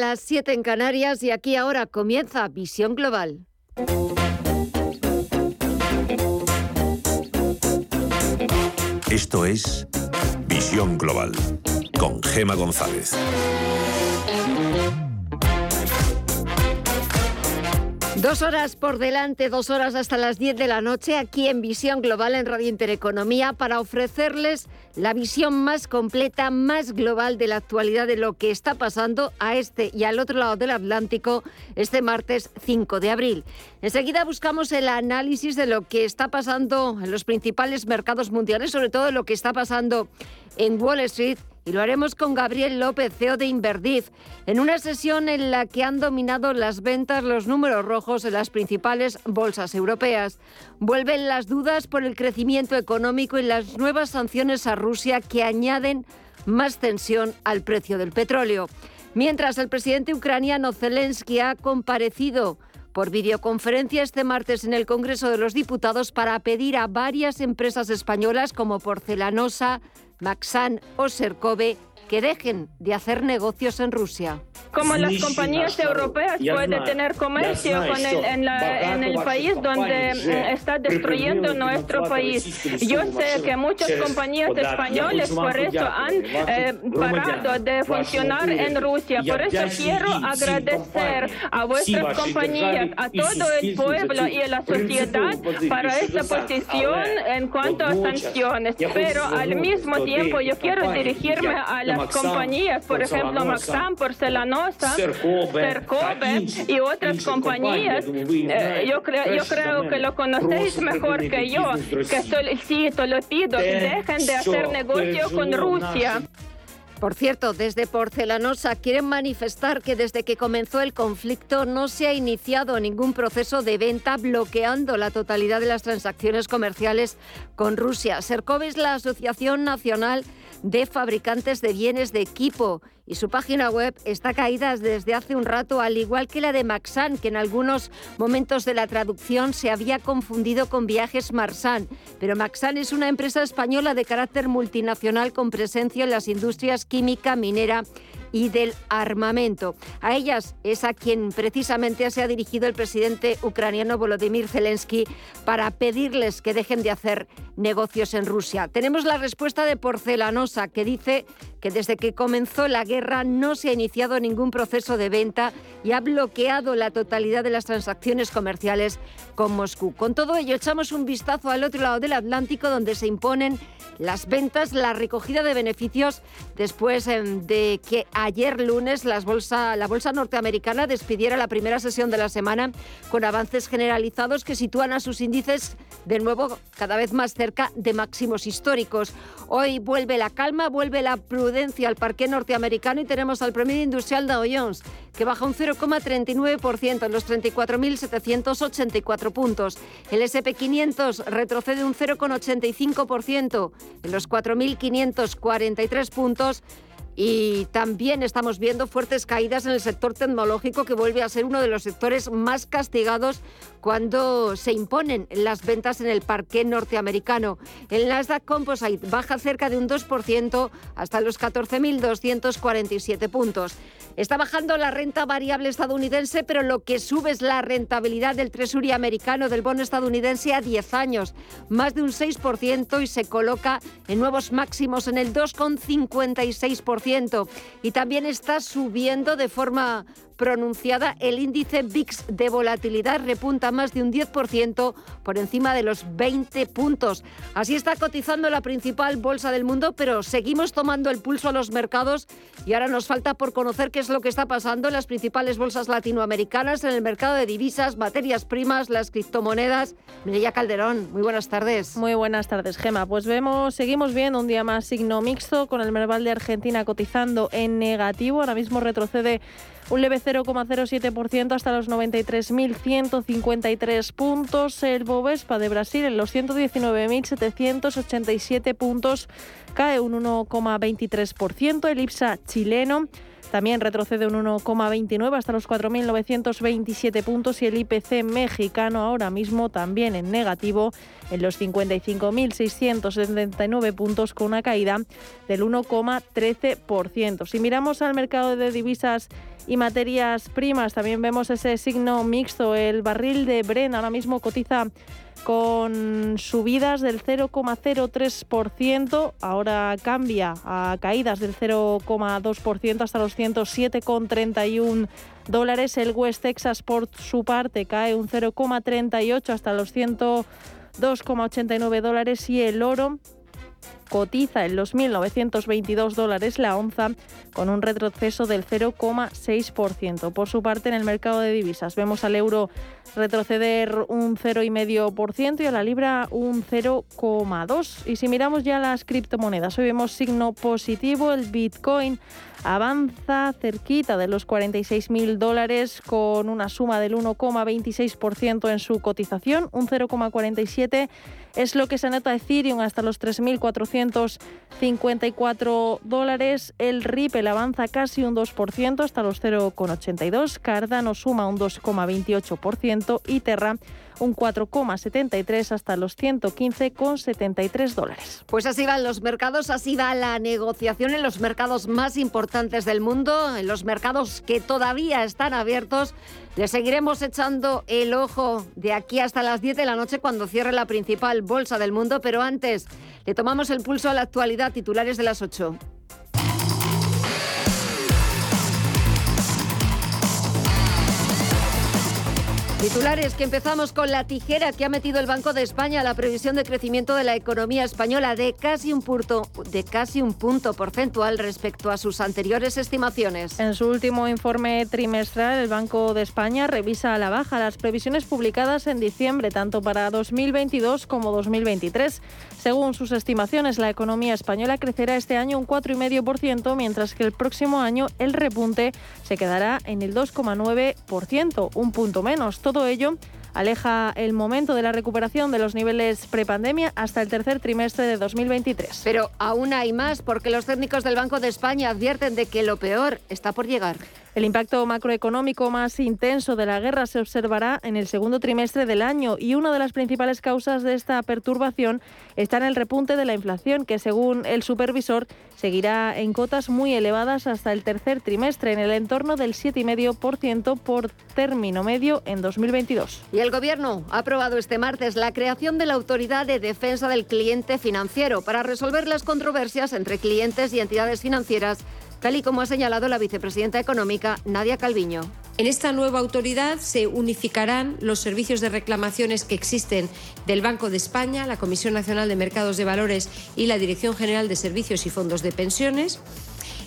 las 7 en Canarias y aquí ahora comienza Visión Global. Esto es Visión Global con Gema González. Dos horas por delante, dos horas hasta las 10 de la noche, aquí en Visión Global en Radio Intereconomía, para ofrecerles la visión más completa, más global de la actualidad de lo que está pasando a este y al otro lado del Atlántico este martes 5 de abril. Enseguida buscamos el análisis de lo que está pasando en los principales mercados mundiales, sobre todo lo que está pasando en Wall Street y lo haremos con Gabriel López, CEO de Inverdif, en una sesión en la que han dominado las ventas los números rojos en las principales bolsas europeas. Vuelven las dudas por el crecimiento económico y las nuevas sanciones a Rusia que añaden más tensión al precio del petróleo. Mientras el presidente ucraniano Zelensky ha comparecido por videoconferencia este martes en el Congreso de los Diputados para pedir a varias empresas españolas como Porcelanosa, Maxan o Sercove que dejen de hacer negocios en Rusia. Como las compañías europeas pueden tener comercio con el, en, en, el país donde mm, está destruyendo nuestro país. Yo sé que muchas compañías españolas por eso han eh, parado de funcionar en Rusia. Por eso quiero agradecer a vuestras compañías, a todo el pueblo y a la sociedad para esta posición en cuanto a sanciones. Pero al mismo tiempo yo quiero dirigirme a compañías, por ejemplo, Maxam, Porcelanosa, Cercove y otras compañías. Eh, yo, creo, yo creo que lo conocéis mejor que yo, que solicito, lo pido, que dejen de hacer negocio con Rusia. Por cierto, desde Porcelanosa quieren manifestar que desde que comenzó el conflicto no se ha iniciado ningún proceso de venta bloqueando la totalidad de las transacciones comerciales con Rusia. Sercov es la Asociación Nacional de fabricantes de bienes de equipo y su página web está caída desde hace un rato, al igual que la de Maxan, que en algunos momentos de la traducción se había confundido con Viajes Marsan. Pero Maxan es una empresa española de carácter multinacional con presencia en las industrias química, minera y del armamento. A ellas es a quien precisamente se ha dirigido el presidente ucraniano Volodymyr Zelensky para pedirles que dejen de hacer negocios en Rusia. Tenemos la respuesta de Porcelanosa que dice que desde que comenzó la guerra no se ha iniciado ningún proceso de venta y ha bloqueado la totalidad de las transacciones comerciales con Moscú. Con todo ello, echamos un vistazo al otro lado del Atlántico donde se imponen las ventas, la recogida de beneficios después em, de que ayer lunes la bolsa norteamericana despidiera la primera sesión de la semana con avances generalizados que sitúan a sus índices de nuevo cada vez más cerca de máximos históricos. Hoy vuelve la calma, vuelve la prudencia al parque norteamericano y tenemos al promedio industrial Dow Jones que baja un 0,39% en los 34.784 puntos. El SP500 retrocede un 0,85% en los 4.543 puntos y también estamos viendo fuertes caídas en el sector tecnológico que vuelve a ser uno de los sectores más castigados cuando se imponen las ventas en el parque norteamericano. El Nasdaq Composite baja cerca de un 2% hasta los 14.247 puntos. Está bajando la renta variable estadounidense, pero lo que sube es la rentabilidad del Treasury americano del bono estadounidense a 10 años, más de un 6% y se coloca en nuevos máximos en el 2,56%. Y también está subiendo de forma pronunciada, el índice VIX de volatilidad repunta más de un 10% por encima de los 20 puntos. Así está cotizando la principal bolsa del mundo, pero seguimos tomando el pulso a los mercados y ahora nos falta por conocer qué es lo que está pasando en las principales bolsas latinoamericanas, en el mercado de divisas, materias primas, las criptomonedas. Mireya Calderón, muy buenas tardes. Muy buenas tardes, Gema. Pues vemos, seguimos viendo un día más signo mixto con el Merval de Argentina cotizando en negativo. Ahora mismo retrocede un leve 0,07% hasta los 93.153 puntos. El Bovespa de Brasil en los 119.787 puntos cae un 1,23%. El IPSA chileno también retrocede un 1,29 hasta los 4.927 puntos y el IPC mexicano ahora mismo también en negativo en los 55.679 puntos con una caída del 1,13%. Si miramos al mercado de divisas y materias primas, también vemos ese signo mixto. El barril de Bren ahora mismo cotiza con subidas del 0,03%, ahora cambia a caídas del 0,2% hasta los 107,31 dólares. El West Texas por su parte cae un 0,38 hasta los 102,89 dólares y el oro cotiza en los 1.922 dólares la onza con un retroceso del 0,6%. Por su parte, en el mercado de divisas vemos al euro retroceder un 0,5% y a la libra un 0,2%. Y si miramos ya las criptomonedas, hoy vemos signo positivo, el Bitcoin avanza cerquita de los 46.000 dólares con una suma del 1,26% en su cotización, un 0,47% es lo que se anota Ethereum hasta los 3.454 dólares. El Ripple avanza casi un 2% hasta los 0,82. Cardano suma un 2,28% y Terra un 4,73 hasta los 115,73 dólares. Pues así van los mercados, así va la negociación en los mercados más importantes del mundo, en los mercados que todavía están abiertos. Le seguiremos echando el ojo de aquí hasta las 10 de la noche cuando cierre la principal bolsa del mundo, pero antes le tomamos el pulso a la actualidad, titulares de las 8. Titulares que empezamos con la tijera que ha metido el Banco de España a la previsión de crecimiento de la economía española de casi un punto, de casi un punto porcentual respecto a sus anteriores estimaciones. En su último informe trimestral, el Banco de España revisa a la baja las previsiones publicadas en diciembre tanto para 2022 como 2023. Según sus estimaciones, la economía española crecerá este año un 4,5%, mientras que el próximo año el repunte se quedará en el 2,9%, un punto menos. Todo ello aleja el momento de la recuperación de los niveles prepandemia hasta el tercer trimestre de 2023. Pero aún hay más porque los técnicos del Banco de España advierten de que lo peor está por llegar. El impacto macroeconómico más intenso de la guerra se observará en el segundo trimestre del año y una de las principales causas de esta perturbación está en el repunte de la inflación, que según el supervisor seguirá en cotas muy elevadas hasta el tercer trimestre, en el entorno del 7,5% por término medio en 2022. Y el Gobierno ha aprobado este martes la creación de la Autoridad de Defensa del Cliente Financiero para resolver las controversias entre clientes y entidades financieras tal y como ha señalado la vicepresidenta económica Nadia Calviño. En esta nueva autoridad se unificarán los servicios de reclamaciones que existen del Banco de España, la Comisión Nacional de Mercados de Valores y la Dirección General de Servicios y Fondos de Pensiones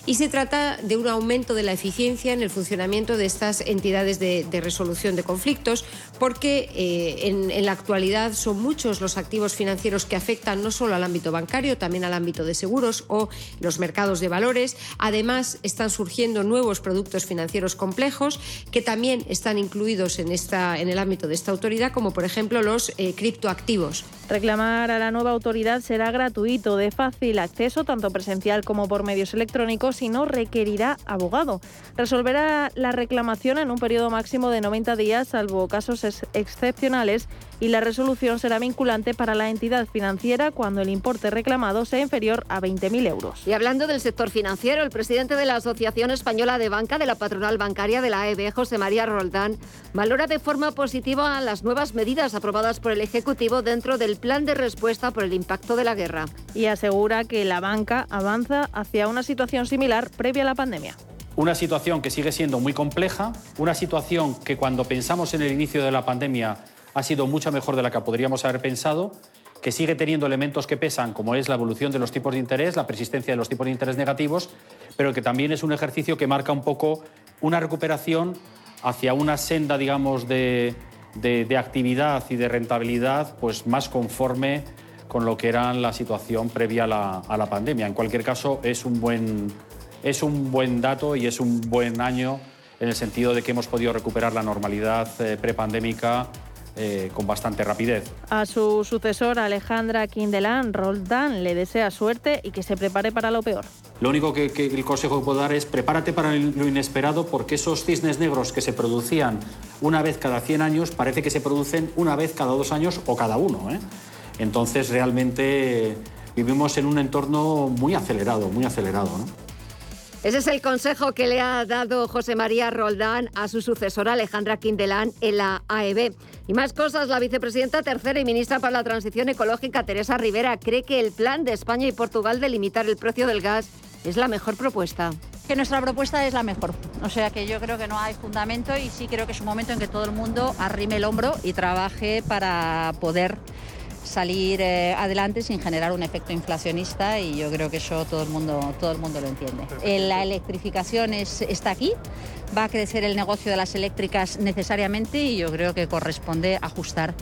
y se trata de un aumento de la eficiencia en el funcionamiento de estas entidades de, resolución de conflictos, porque eh, en, la actualidad son muchos los activos financieros que afectan no solo al ámbito bancario, también al ámbito de seguros o los mercados de valores. Además, están surgiendo nuevos productos financieros complejos que también están incluidos en, esta, en el ámbito de esta autoridad, como por ejemplo los eh, criptoactivos. Reclamar a la nueva autoridad será gratuito, de fácil acceso, tanto presencial como por medios electrónicos si no requerirá abogado. Resolverá la reclamación en un periodo máximo de 90 días, salvo casos excepcionales, y la resolución será vinculante para la entidad financiera cuando el importe reclamado sea inferior a 20.000 euros. Y hablando del sector financiero, el presidente de la Asociación Española de Banca de la Patronal Bancaria de la AEB, José María Roldán, valora de forma positiva las nuevas medidas aprobadas por el Ejecutivo dentro del plan de respuesta por el impacto de la guerra. Y asegura que la banca avanza hacia una situación similar previa a la pandemia. Una situación que sigue siendo muy compleja, una situación que cuando pensamos en el inicio de la pandemia ha sido mucho mejor de la que podríamos haber pensado, que sigue teniendo elementos que pesan, como es la evolución de los tipos de interés, la persistencia de los tipos de interés negativos, pero que también es un ejercicio que marca un poco una recuperación hacia una senda, digamos, de, actividad y de rentabilidad pues, más conforme con lo que era la situación previa a la, a la pandemia. En cualquier caso, es un buen es un buen dato y es un buen año en el sentido de que hemos podido recuperar la normalidad eh, prepandémica eh, con bastante rapidez. A su sucesor, Alejandra Quindelán, Roldán le desea suerte y que se prepare para lo peor. Lo único que, el consejo que puedo dar es prepárate para lo inesperado porque esos cisnes negros que se producían una vez cada 100 años parece que se producen una vez cada dos años o cada uno. ¿eh? Entonces realmente vivimos en un entorno muy acelerado, muy acelerado. Ese es el consejo que le ha dado José María Roldán a su sucesora Alejandra Quindelán en la AEB. Y más cosas, la vicepresidenta tercera y ministra para la Transición Ecológica, Teresa Rivera, cree que el plan de España y Portugal de limitar el precio del gas es la mejor propuesta. Que nuestra propuesta es la mejor. O sea que yo creo que no hay fundamento y sí creo que es un momento en que todo el mundo arrime el hombro y trabaje para poder salir eh, adelante sin generar un efecto inflacionista y yo creo que eso todo el mundo, todo el mundo lo entiende. Eh, la electrificación es, está aquí, va a crecer el negocio de las eléctricas necesariamente y yo creo que corresponde ajustar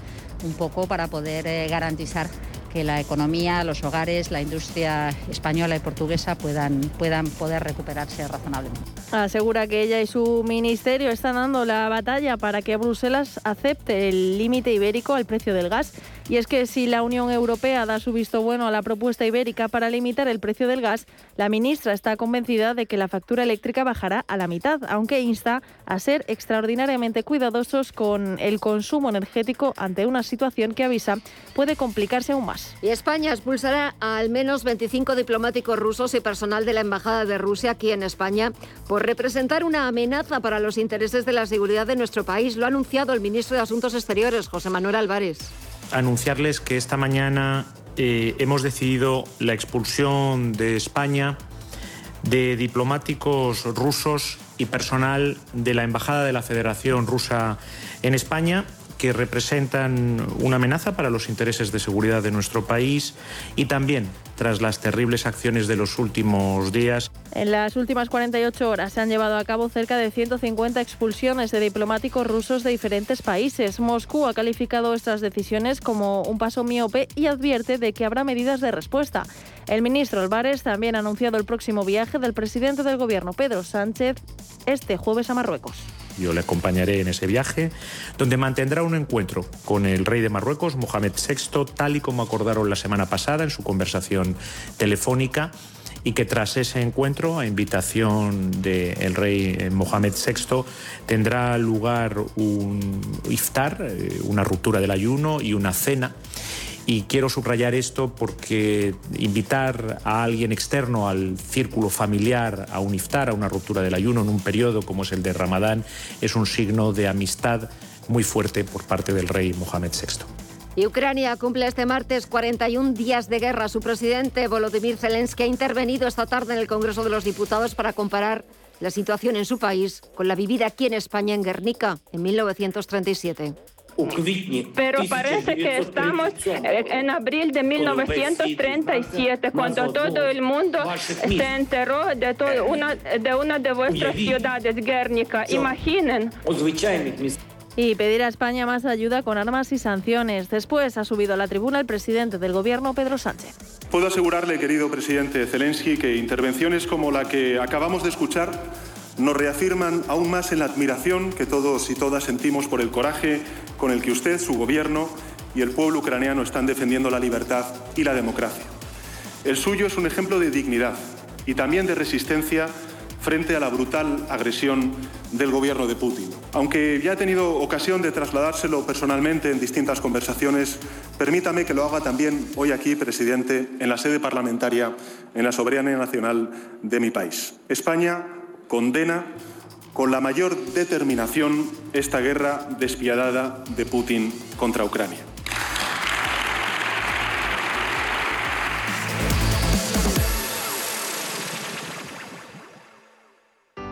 un poco para poder eh, garantizar que la economía, los hogares, la industria española y portuguesa puedan, puedan poder recuperarse razonablemente. Asegura que ella y su ministerio están dando la batalla para que Bruselas acepte el límite ibérico al precio del gas. Y es que si la Unión Europea da su visto bueno a la propuesta ibérica para limitar el precio del gas, la ministra está convencida de que la factura eléctrica bajará a la mitad, aunque insta a ser extraordinariamente cuidadosos con el consumo energético ante una situación que avisa puede complicarse aún más. Y España expulsará a al menos 25 diplomáticos rusos y personal de la Embajada de Rusia aquí en España por representar una amenaza para los intereses de la seguridad de nuestro país. Lo ha anunciado el ministro de Asuntos Exteriores, José Manuel Álvarez. Anunciarles que esta mañana eh, hemos decidido la expulsión de España de diplomáticos rusos y personal de la Embajada de la Federación Rusa en España que representan una amenaza para los intereses de seguridad de nuestro país y también tras las terribles acciones de los últimos días. En las últimas 48 horas se han llevado a cabo cerca de 150 expulsiones de diplomáticos rusos de diferentes países. Moscú ha calificado estas decisiones como un paso miope y advierte de que habrá medidas de respuesta. El ministro Álvarez también ha anunciado el próximo viaje del presidente del gobierno, Pedro Sánchez, este jueves a Marruecos. Yo le acompañaré en ese viaje, donde mantendrá un encuentro con el rey de Marruecos, Mohamed VI, tal y como acordaron la semana pasada en su conversación telefónica y que tras ese encuentro, a invitación del rey eh, Mohamed VI, tendrá lugar un iftar, eh, una ruptura del ayuno y una cena y quiero subrayar esto porque invitar a alguien externo al círculo familiar a un iftar, a una ruptura del ayuno en un periodo como es el de Ramadán, es un signo de amistad muy fuerte por parte del rey Mohamed VI. Y Ucrania cumple este martes 41 días de guerra. Su presidente Volodymyr Zelensky ha intervenido esta tarde en el Congreso de los Diputados para comparar la situación en su país con la vivida aquí en España en Guernica en 1937. Pero parece que estamos en abril de 1937, cuando todo el mundo se enteró de, todo una, de una de vuestras ciudades, Guernica. Imaginen. Y pedir a España más ayuda con armas y sanciones. Después ha subido a la tribuna el presidente del gobierno, Pedro Sánchez. Puedo asegurarle, querido presidente Zelensky, que intervenciones como la que acabamos de escuchar nos reafirman aún más en la admiración que todos y todas sentimos por el coraje con el que usted, su gobierno y el pueblo ucraniano están defendiendo la libertad y la democracia. El suyo es un ejemplo de dignidad y también de resistencia frente a la brutal agresión del gobierno de Putin. Aunque ya he tenido ocasión de trasladárselo personalmente en distintas conversaciones, permítame que lo haga también hoy aquí, presidente, en la sede parlamentaria, en la soberanía nacional de mi país. España condena con la mayor determinación esta guerra despiadada de Putin contra Ucrania.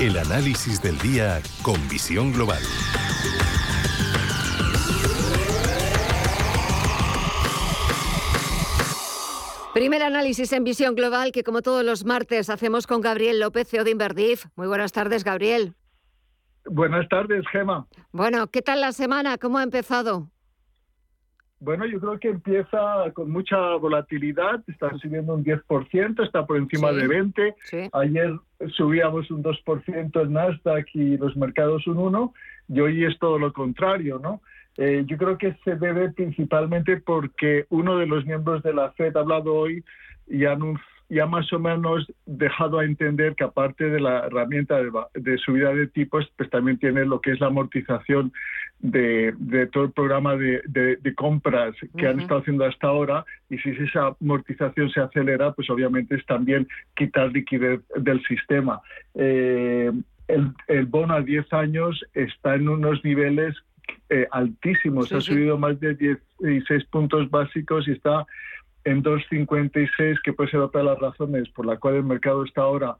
El análisis del día con visión global. Primer análisis en visión global que como todos los martes hacemos con Gabriel López, CEO de Inverdif. Muy buenas tardes, Gabriel. Buenas tardes, Gema. Bueno, ¿qué tal la semana? ¿Cómo ha empezado? Bueno, yo creo que empieza con mucha volatilidad, está subiendo un 10%, está por encima de 20. Ayer subíamos un 2% el Nasdaq y los mercados un 1, y hoy es todo lo contrario, ¿no? Eh, yo creo que se debe principalmente porque uno de los miembros de la FED ha hablado hoy y ha, más o menos dejado a entender que aparte de la herramienta de, subida de tipos, pues también tiene lo que es la amortización de, todo el programa de, compras que han estado haciendo hasta ahora y si esa amortización se acelera, pues obviamente es también quitar liquidez del sistema. Eh, el, el, bono a 10 años está en unos niveles eh, altísimos, ha subido más de 16 puntos básicos y está en 2,56, que puede ser otra de las razones por la cual el mercado está ahora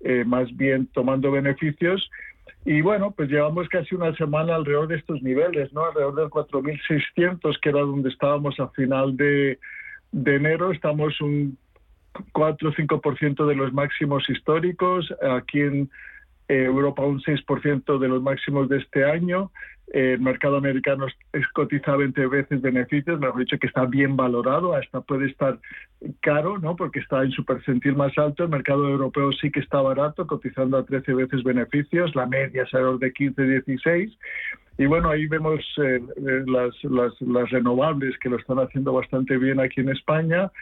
eh, más bien tomando beneficios. Y bueno, pues llevamos casi una semana alrededor de estos niveles, ¿no? Alrededor del 4.600, que era donde estábamos a final de, de enero. Estamos un 4 o 5% de los máximos históricos. Aquí en Europa un 6% de los máximos de este año. El mercado americano es cotiza 20 veces beneficios, mejor dicho, que está bien valorado, hasta puede estar caro, ¿no? Porque está en su percentil más alto. El mercado europeo sí que está barato, cotizando a 13 veces beneficios, la media es de 15, 16. Y bueno, ahí vemos eh, eh, las, las, las, renovables que lo están haciendo bastante bien aquí en España.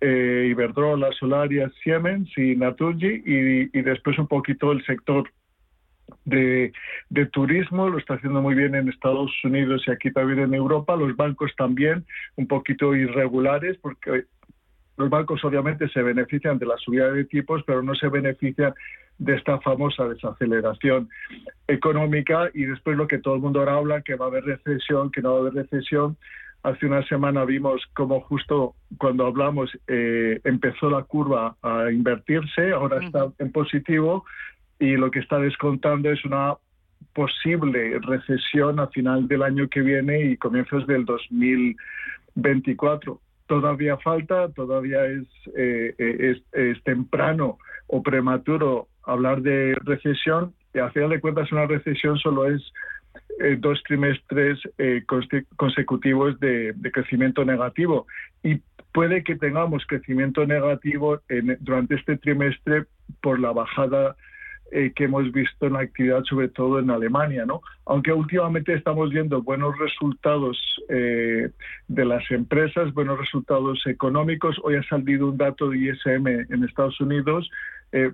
Eh, Iberdrola, Solaria, Siemens y Naturgy, y, y después un poquito el sector de, turismo, lo está haciendo muy bien en Estados Unidos y aquí también en Europa, los bancos también un poquito irregulares porque los bancos obviamente se benefician de la subida de tipos, pero no se benefician de esta famosa desaceleración económica y después lo que todo el mundo ahora habla, que va a haber recesión, que no va a haber recesión. Hace una semana vimos cómo justo cuando hablamos eh, empezó la curva a invertirse, ahora está en positivo, y lo que está descontando es una posible recesión a final del año que viene y comienzos del 2024. Todavía falta, todavía es, eh, es, temprano o prematuro hablar de recesión y a final de cuentas una recesión solo es eh, dos trimestres eh, consecutivos de, crecimiento negativo. Y puede que tengamos crecimiento negativo en, durante este trimestre por la bajada eh, que hemos visto en la actividad, sobre todo en Alemania, ¿no? Aunque últimamente estamos viendo buenos resultados eh, de las empresas, buenos resultados económicos. Hoy ha salido un dato de ISM en Estados Unidos eh,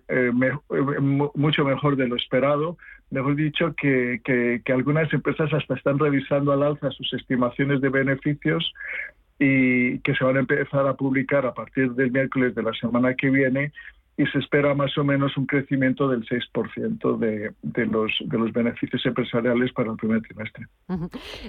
mucho mejor de lo esperado. Mejor dicho, que, que, que algunas empresas hasta están revisando al alza sus estimaciones de beneficios y que se van a empezar a publicar a partir del miércoles de la semana que viene y se espera más o menos un crecimiento del 6% de, de, los, de los beneficios empresariales para el primer trimestre.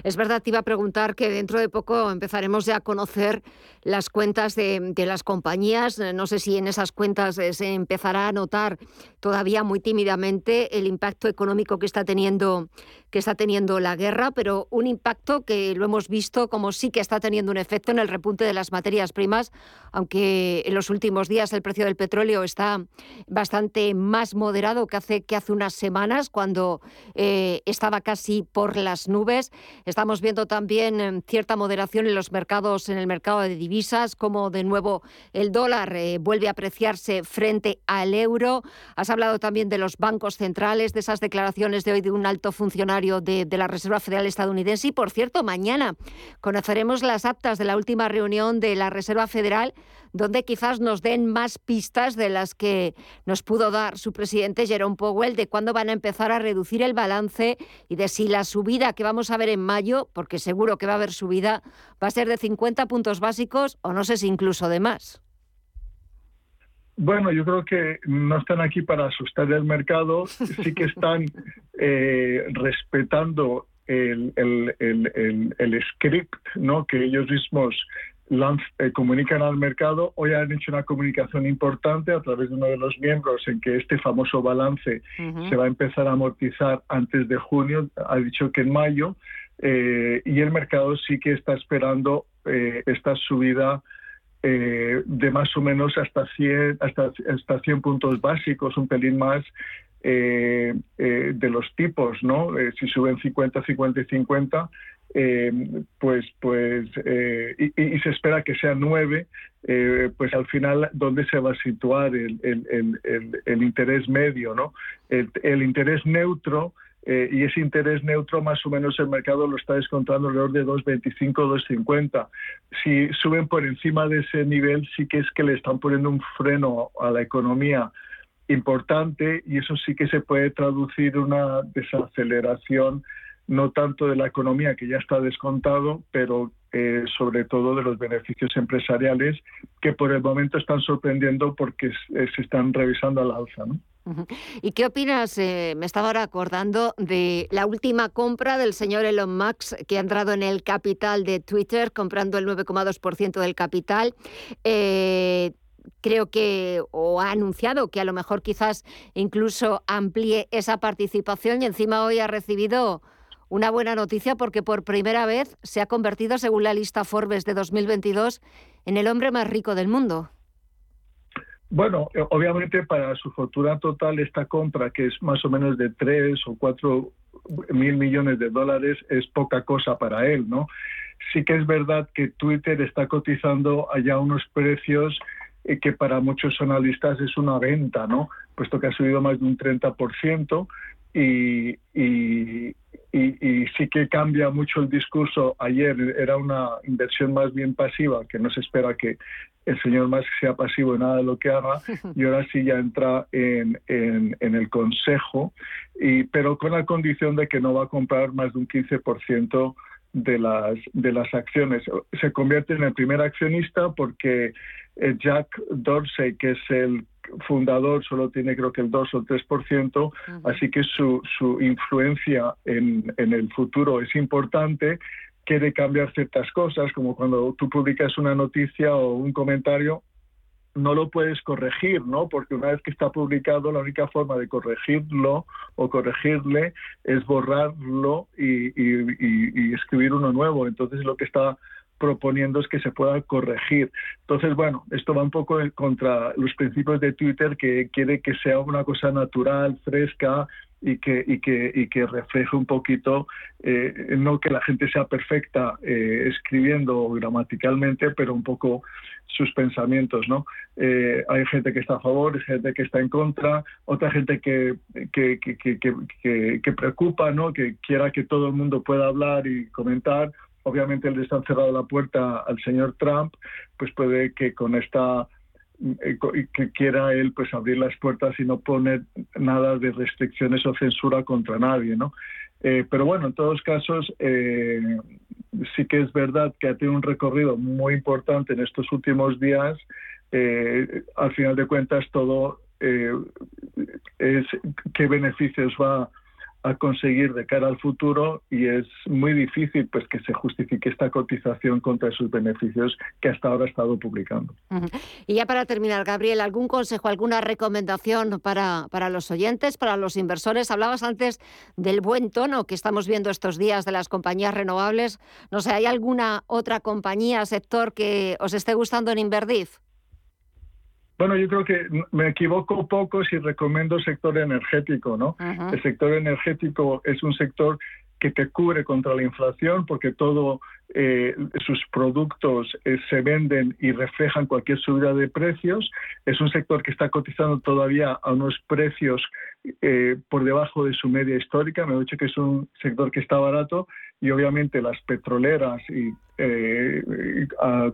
Es verdad, te iba a preguntar que dentro de poco empezaremos ya a conocer las cuentas de, de las compañías. No sé si en esas cuentas eh, se empezará a notar todavía muy tímidamente el impacto económico que está teniendo que está teniendo la guerra, pero un impacto que lo hemos visto como sí que está teniendo un efecto en el repunte de las materias primas, aunque en los últimos días el precio del petróleo está bastante más moderado que hace, que hace unas semanas, cuando eh, estaba casi por las nubes. Estamos viendo también em, cierta moderación en los mercados, en el mercado de divisas, como de nuevo el dólar eh, vuelve a apreciarse frente al euro. Has hablado también de los bancos centrales, de esas declaraciones de hoy de un alto funcionario de, de la Reserva Federal estadounidense. Y por cierto, mañana conoceremos las actas de la última reunión de la Reserva Federal donde quizás nos den más pistas de las que nos pudo dar su presidente Jerome Powell de cuándo van a empezar a reducir el balance y de si la subida que vamos a ver en mayo, porque seguro que va a haber subida, va a ser de 50 puntos básicos o no sé si incluso de más. Bueno, yo creo que no están aquí para asustar el mercado, sí que están eh, respetando el, el, script ¿no? que ellos mismos eh, comunican al mercado. Hoy han hecho una comunicación importante a través de uno de los miembros en que este famoso balance se va a empezar a amortizar antes de junio. Ha dicho que en mayo. Eh, y el mercado sí que está esperando eh, esta subida de más o menos hasta 100, hasta, hasta 100 puntos básicos, un pelín más de los tipos, ¿no? si suben 50, 50 y 50, eh, pues, pues eh, y, se espera que sea nueve, eh, pues al final, ¿dónde se va a situar el, el, interés medio? ¿no? El, interés neutro, y ese interés neutro más o menos el mercado lo está descontando alrededor de 2,25, 2,50. Si suben por encima de ese nivel, sí que es que le están poniendo un freno a la economía importante y eso sí que se puede traducir una desaceleración no tanto de la economía, que ya está descontado, pero eh, sobre todo de los beneficios empresariales, que por el momento están sorprendiendo porque eh, se están revisando al alza. ¿no? ¿Y qué opinas? Eh, me estaba ahora acordando de la última compra del señor Elon Musk, que ha entrado en el capital de Twitter, comprando el 9,2% del capital. creo que, o ha anunciado que a lo mejor quizás incluso amplíe esa participación y encima hoy ha recibido una buena noticia porque por primera vez se ha convertido, según la lista Forbes de 2022, en el hombre más rico del mundo. Bueno, eh, obviamente para su fortuna total esta compra, que es más o menos de 3 o 4 mil millones de dólares, es poca cosa para él, ¿no? Sí que es verdad que Twitter está cotizando allá unos precios eh, que para muchos analistas es una venta, ¿no? Puesto que ha subido más de un 30%, y, y, y, sí que cambia mucho el discurso. Ayer era una inversión más bien pasiva, que no se espera que el señor Musk sea pasivo en nada de lo que haga, y ahora sí ya entra en, en, en, el Consejo, y, pero con la condición de que no va a comprar más de un 15% de las, de las acciones. Se convierte en el primer accionista porque eh, Jack Dorsey, que es el fundador solo tiene creo que el 2 o el 3%, así que su, su influencia en, en el futuro es importante quiere cambiar ciertas cosas, como cuando tú publicas una noticia o un comentario, no lo puedes corregir, ¿no? Porque una vez que está publicado, la única forma de corregirlo o corregirle es borrarlo y, y, y escribir uno nuevo. Entonces, lo que está proponiendo es que se pueda corregir. Entonces, bueno, esto va un poco contra los principios de Twitter que quiere que sea una cosa natural, fresca y que, y que, y que refleje un poquito, eh, no que la gente sea perfecta eh, escribiendo gramaticalmente, pero un poco sus pensamientos, ¿no? Eh, hay gente que está a favor, hay gente que está en contra, otra gente que, que, que, que, que preocupa, ¿no? Que quiera que todo el mundo pueda hablar y comentar, obviamente les han cerrado la puerta al señor Trump, pues puede que con esta eh, que quiera él pues abrir las puertas y no poner nada de restricciones o censura contra nadie, ¿no? Eh, pero bueno, en todos casos eh, sí que es verdad que ha tenido un recorrido muy importante en estos últimos días. al final de cuentas todo es qué beneficios va a conseguir de cara al futuro y es muy difícil pues que se justifique esta cotización contra sus beneficios que hasta ahora ha estado publicando. Y ya para terminar, Gabriel, ¿algún consejo, alguna recomendación para, para los oyentes, para los inversores? Hablabas antes del buen tono que estamos viendo estos días de las compañías renovables. No sé, ¿hay alguna otra compañía, sector que os esté gustando en Inverdif? Bueno, yo creo que me equivoco poco si recomiendo el sector energético, ¿no? El sector energético es un sector que te cubre contra la inflación porque todos eh, sus productos eh, se venden y reflejan cualquier subida de precios. Es un sector que está cotizando todavía a unos precios eh, por debajo de su media histórica. Me he dicho que es un sector que está barato y obviamente las petroleras y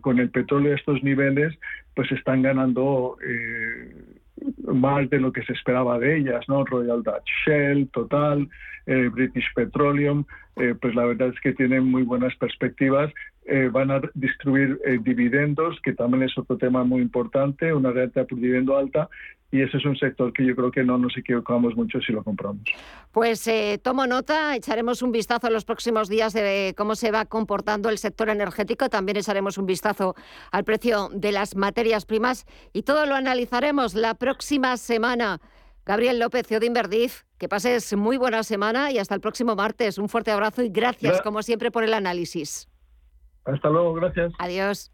con el petróleo a estos niveles pues están ganando más de lo que se esperaba de ellas, ¿no? Royal Dutch Shell, Total, eh, British Petroleum, eh, pues la verdad es que tienen muy buenas perspectivas. Eh, van a distribuir dividendos, que también es otro tema muy importante, una renta por dividendo alta, y ese es un sector que yo creo que no nos equivocamos mucho si lo compramos. Pues tomo nota, echaremos un vistazo en los próximos días de cómo se va comportando el sector energético, también echaremos un vistazo al precio de las materias primas y todo lo analizaremos la próxima semana. Gabriel López, CEO de Inverdif, que pases muy buena semana y hasta el próximo martes. Un fuerte abrazo y gracias, como siempre, por el análisis. Hasta luego, gracias. Adiós.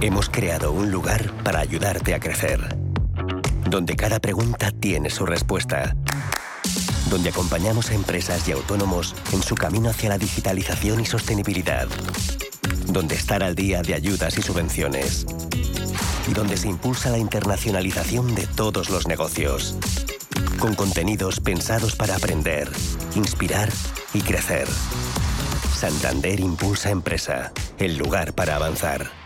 Hemos creado un lugar para ayudarte a crecer, donde cada pregunta tiene su respuesta donde acompañamos a empresas y autónomos en su camino hacia la digitalización y sostenibilidad, donde estar al día de ayudas y subvenciones, donde se impulsa la internacionalización de todos los negocios, con contenidos pensados para aprender, inspirar y crecer. Santander Impulsa Empresa, el lugar para avanzar.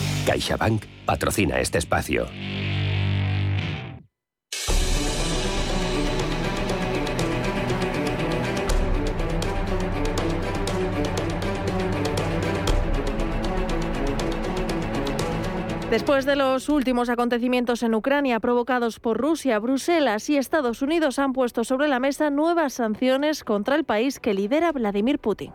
CaixaBank patrocina este espacio. Después de los últimos acontecimientos en Ucrania provocados por Rusia, Bruselas y Estados Unidos han puesto sobre la mesa nuevas sanciones contra el país que lidera Vladimir Putin.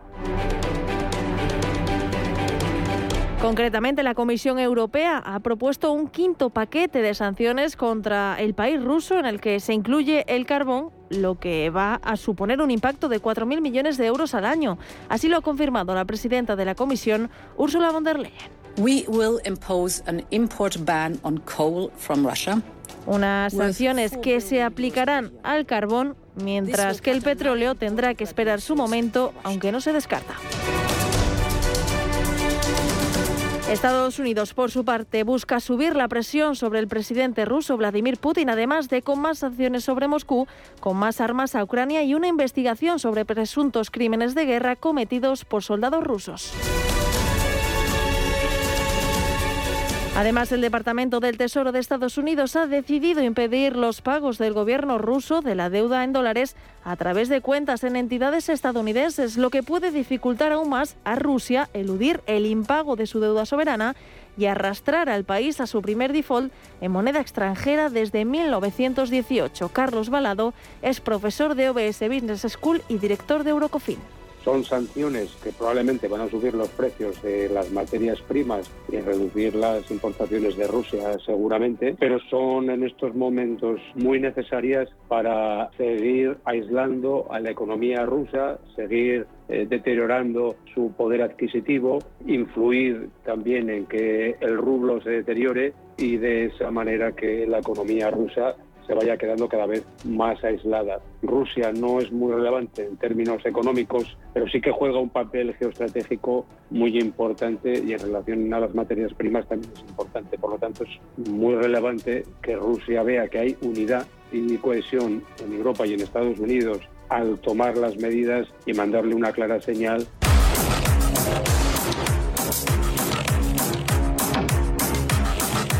Concretamente, la Comisión Europea ha propuesto un quinto paquete de sanciones contra el país ruso en el que se incluye el carbón, lo que va a suponer un impacto de 4.000 millones de euros al año. Así lo ha confirmado la presidenta de la Comisión, Ursula von der Leyen. We will impose an import ban on coal from Russia. Unas sanciones que se aplicarán al carbón, mientras que el petróleo tendrá que esperar su momento, aunque no se descarta. Estados Unidos, por su parte, busca subir la presión sobre el presidente ruso Vladimir Putin, además de con más sanciones sobre Moscú, con más armas a Ucrania y una investigación sobre presuntos crímenes de guerra cometidos por soldados rusos. Además, el Departamento del Tesoro de Estados Unidos ha decidido impedir los pagos del gobierno ruso de la deuda en dólares a través de cuentas en entidades estadounidenses, lo que puede dificultar aún más a Rusia eludir el impago de su deuda soberana y arrastrar al país a su primer default en moneda extranjera desde 1918. Carlos Balado es profesor de OBS Business School y director de Eurocofin. Son sanciones que probablemente van a subir los precios de las materias primas y reducir las importaciones de Rusia seguramente, pero son en estos momentos muy necesarias para seguir aislando a la economía rusa, seguir eh, deteriorando su poder adquisitivo, influir también en que el rublo se deteriore y de esa manera que la economía rusa se vaya quedando cada vez más aislada. Rusia no es muy relevante en términos económicos, pero sí que juega un papel geoestratégico muy importante y en relación a las materias primas también es importante. Por lo tanto, es muy relevante que Rusia vea que hay unidad y cohesión en Europa y en Estados Unidos al tomar las medidas y mandarle una clara señal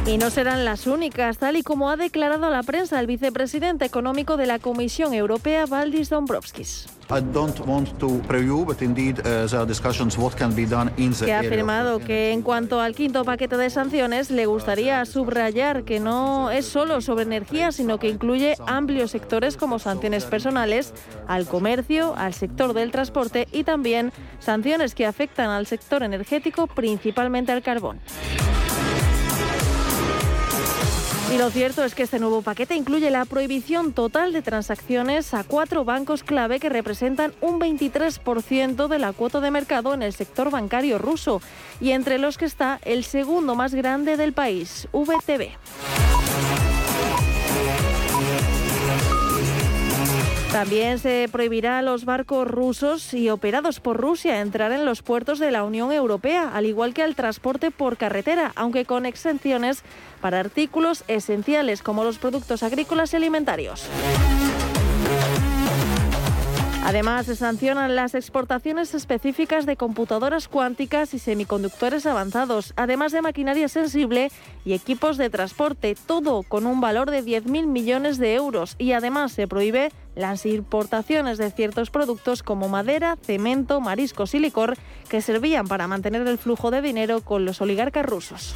Y no serán las únicas, tal y como ha declarado a la prensa el vicepresidente económico de la Comisión Europea, Valdis Dombrovskis. Que ha afirmado que en cuanto al quinto paquete de sanciones le gustaría subrayar que no es solo sobre energía, sino que incluye amplios sectores como sanciones personales al comercio, al sector del transporte y también sanciones que afectan al sector energético, principalmente al carbón. Y lo cierto es que este nuevo paquete incluye la prohibición total de transacciones a cuatro bancos clave que representan un 23% de la cuota de mercado en el sector bancario ruso y entre los que está el segundo más grande del país, VTB. También se prohibirá a los barcos rusos y operados por Rusia entrar en los puertos de la Unión Europea, al igual que al transporte por carretera, aunque con exenciones para artículos esenciales como los productos agrícolas y alimentarios. Además, se sancionan las exportaciones específicas de computadoras cuánticas y semiconductores avanzados, además de maquinaria sensible y equipos de transporte, todo con un valor de 10.000 millones de euros. Y además se prohíbe las importaciones de ciertos productos como madera, cemento, mariscos y licor que servían para mantener el flujo de dinero con los oligarcas rusos.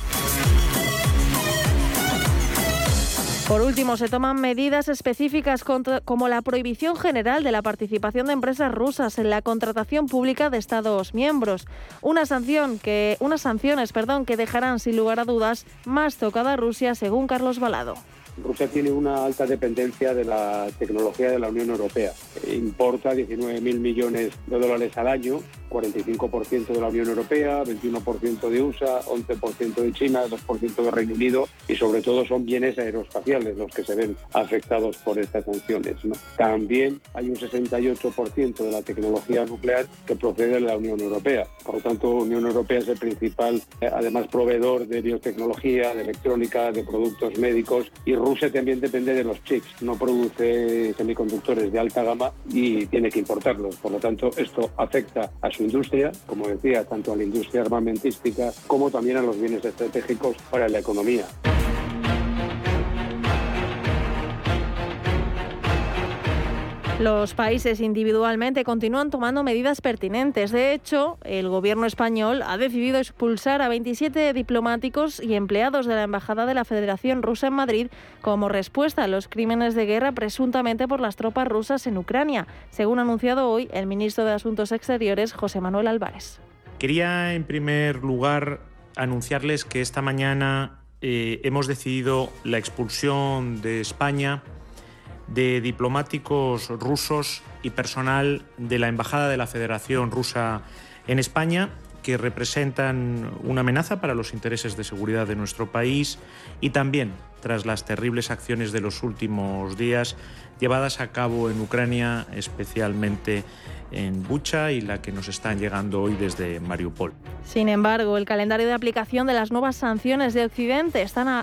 Por último, se toman medidas específicas como la prohibición general de la participación de empresas rusas en la contratación pública de Estados miembros. Una sanción que, unas sanciones perdón, que dejarán sin lugar a dudas más tocada a Rusia, según Carlos Balado. Rusia tiene una alta dependencia de la tecnología de la Unión Europea. Importa 19.000 millones de dólares al año, 45% de la Unión Europea, 21% de USA, 11% de China, 2% de Reino Unido y sobre todo son bienes aeroespaciales los que se ven afectados por estas sanciones. También hay un 68% de la tecnología nuclear que procede de la Unión Europea. Por lo tanto, Unión Europea es el principal, eh, además, proveedor de biotecnología, de electrónica, de productos médicos y Rusia también depende de los chips, no produce semiconductores de alta gama y tiene que importarlos. Por lo tanto, esto afecta a su industria, como decía, tanto a la industria armamentística como también a los bienes estratégicos para la economía. Los países individualmente continúan tomando medidas pertinentes. De hecho, el gobierno español ha decidido expulsar a 27 diplomáticos y empleados de la Embajada de la Federación Rusa en Madrid como respuesta a los crímenes de guerra presuntamente por las tropas rusas en Ucrania, según ha anunciado hoy el ministro de Asuntos Exteriores, José Manuel Álvarez. Quería, en primer lugar, anunciarles que esta mañana eh, hemos decidido la expulsión de España de diplomáticos rusos y personal de la Embajada de la Federación Rusa en España que representan una amenaza para los intereses de seguridad de nuestro país y también tras las terribles acciones de los últimos días llevadas a cabo en Ucrania, especialmente en Bucha y la que nos están llegando hoy desde Mariupol. Sin embargo, el calendario de aplicación de las nuevas sanciones de Occidente está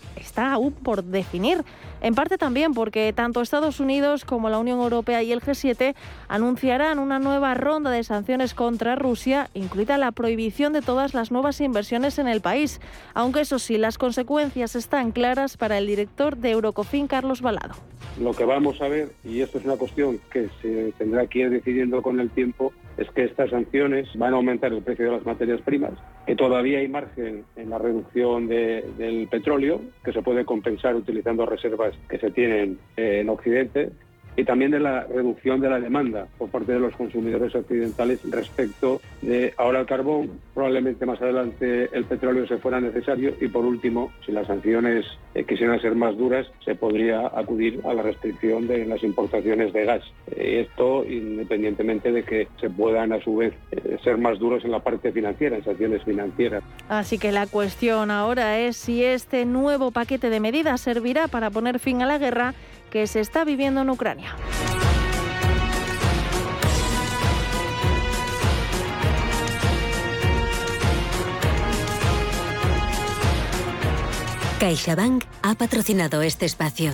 aún por definir. En parte también porque tanto Estados Unidos como la Unión Europea y el G7 anunciarán una nueva ronda de sanciones contra Rusia, incluida la prohibición de todas las nuevas inversiones en el país. Aunque eso sí, las consecuencias están claras para el director de Eurocofin, Carlos Balado. Lo que vamos a ver, y esto es una cuestión que se tendrá que ir decidiendo con el tiempo, es que estas sanciones van a aumentar el precio de las materias primas, que todavía hay margen en la reducción del petróleo, que se puede compensar utilizando reservas que se tienen en Occidente, y también de la reducción de la demanda por parte de los consumidores occidentales respecto de ahora el carbón, probablemente más adelante el petróleo se fuera necesario y por último, si las sanciones eh, quisieran ser más duras, se podría acudir a la restricción de las importaciones de gas. Eh, esto independientemente de que se puedan a su vez eh, ser más duros en la parte financiera, en sanciones financieras. Así que la cuestión ahora es si este nuevo paquete de medidas servirá para poner fin a la guerra que se está viviendo en Ucrania. CaixaBank ha patrocinado este espacio.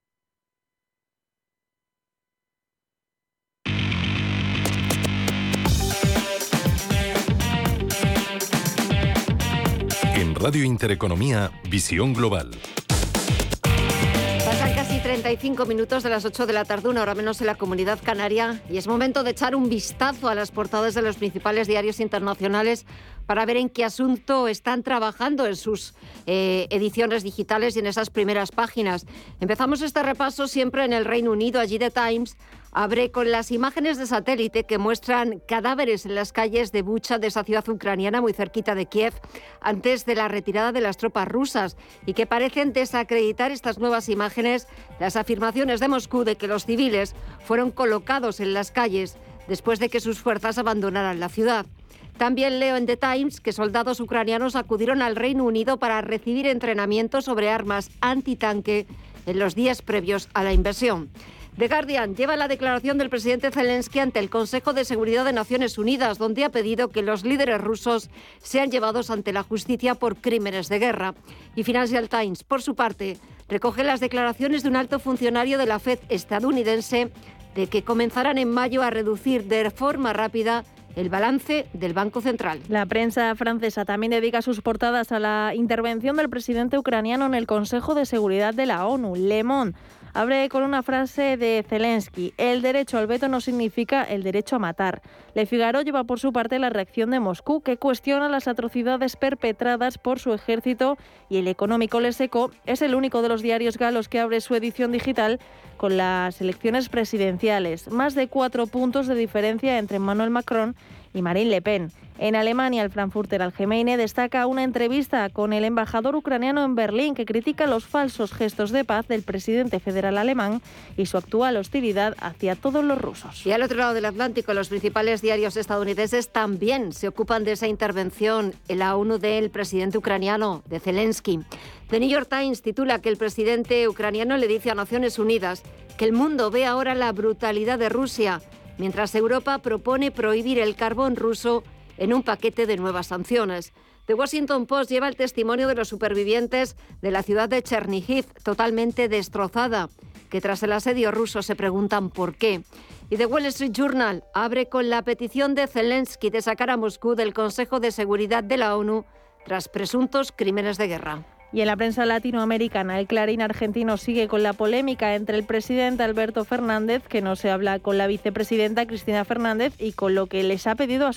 Radio Intereconomía, Visión Global. Pasan casi 35 minutos de las 8 de la tarde, una hora menos en la comunidad canaria, y es momento de echar un vistazo a las portadas de los principales diarios internacionales para ver en qué asunto están trabajando en sus eh, ediciones digitales y en esas primeras páginas. Empezamos este repaso siempre en el Reino Unido, allí The Times abre con las imágenes de satélite que muestran cadáveres en las calles de Bucha, de esa ciudad ucraniana muy cerquita de Kiev, antes de la retirada de las tropas rusas, y que parecen desacreditar estas nuevas imágenes las afirmaciones de Moscú de que los civiles fueron colocados en las calles después de que sus fuerzas abandonaran la ciudad. También leo en The Times que soldados ucranianos acudieron al Reino Unido para recibir entrenamiento sobre armas antitanque en los días previos a la invasión. The Guardian lleva la declaración del presidente Zelensky ante el Consejo de Seguridad de Naciones Unidas, donde ha pedido que los líderes rusos sean llevados ante la justicia por crímenes de guerra. Y Financial Times, por su parte, recoge las declaraciones de un alto funcionario de la Fed estadounidense de que comenzarán en mayo a reducir de forma rápida el balance del Banco Central. La prensa francesa también dedica sus portadas a la intervención del presidente ucraniano en el Consejo de Seguridad de la ONU, Le Monde. Abre con una frase de Zelensky. El derecho al veto no significa el derecho a matar. Le Figaro lleva por su parte la reacción de Moscú, que cuestiona las atrocidades perpetradas por su ejército y el económico Leseco es el único de los diarios galos que abre su edición digital con las elecciones presidenciales. Más de cuatro puntos de diferencia entre Emmanuel Macron Marine Le Pen. En Alemania, el Frankfurter Allgemeine destaca una entrevista con el embajador ucraniano en Berlín que critica los falsos gestos de paz del presidente federal alemán y su actual hostilidad hacia todos los rusos. Y al otro lado del Atlántico, los principales diarios estadounidenses también se ocupan de esa intervención en la ONU del presidente ucraniano, de Zelensky. The New York Times titula que el presidente ucraniano le dice a Naciones Unidas que el mundo ve ahora la brutalidad de Rusia, mientras Europa propone prohibir el carbón ruso en un paquete de nuevas sanciones. The Washington Post lleva el testimonio de los supervivientes de la ciudad de Chernihiv, totalmente destrozada, que tras el asedio ruso se preguntan por qué. Y The Wall Street Journal abre con la petición de Zelensky de sacar a Moscú del Consejo de Seguridad de la ONU tras presuntos crímenes de guerra. Y en la prensa latinoamericana, el Clarín argentino sigue con la polémica entre el presidente Alberto Fernández, que no se habla con la vicepresidenta Cristina Fernández, y con lo que les ha pedido a,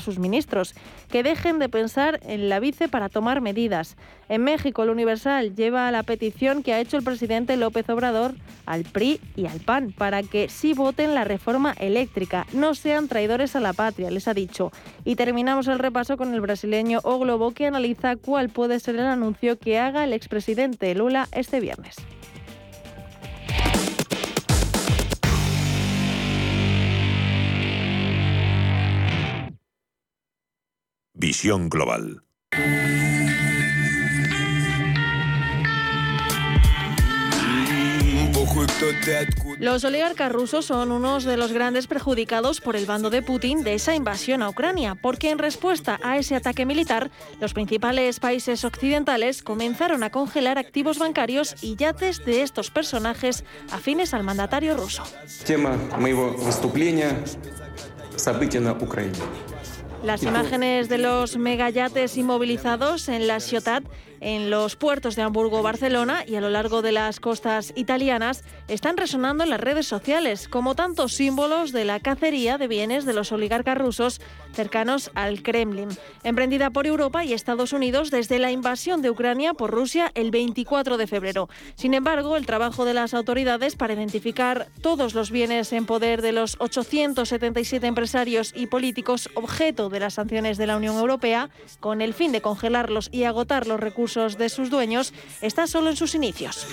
sus ministros, que dejen de pensar en la vice para tomar medidas. En México, el Universal lleva la petición que ha hecho el presidente López Obrador al PRI y al PAN para que sí voten la reforma eléctrica, no sean traidores a la patria, les ha dicho. Y terminamos el repaso con el brasileño O Globo, que analiza cuál puede ser el anuncio que haga el expresidente Lula este viernes. Visión Global. Los oligarcas rusos son unos de los grandes perjudicados por el bando de Putin de esa invasión a Ucrania, porque en respuesta a ese ataque militar, los principales países occidentales comenzaron a congelar activos bancarios y yates de estos personajes afines al mandatario ruso. Tema las imágenes de los megayates inmovilizados en la ciudad en los puertos de Hamburgo, Barcelona y a lo largo de las costas italianas están resonando en las redes sociales como tantos símbolos de la cacería de bienes de los oligarcas rusos cercanos al Kremlin, emprendida por Europa y Estados Unidos desde la invasión de Ucrania por Rusia el 24 de febrero. Sin embargo, el trabajo de las autoridades para identificar todos los bienes en poder de los 877 empresarios y políticos objeto de las sanciones de la Unión Europea, con el fin de congelarlos y agotar los recursos de sus dueños está solo en sus inicios.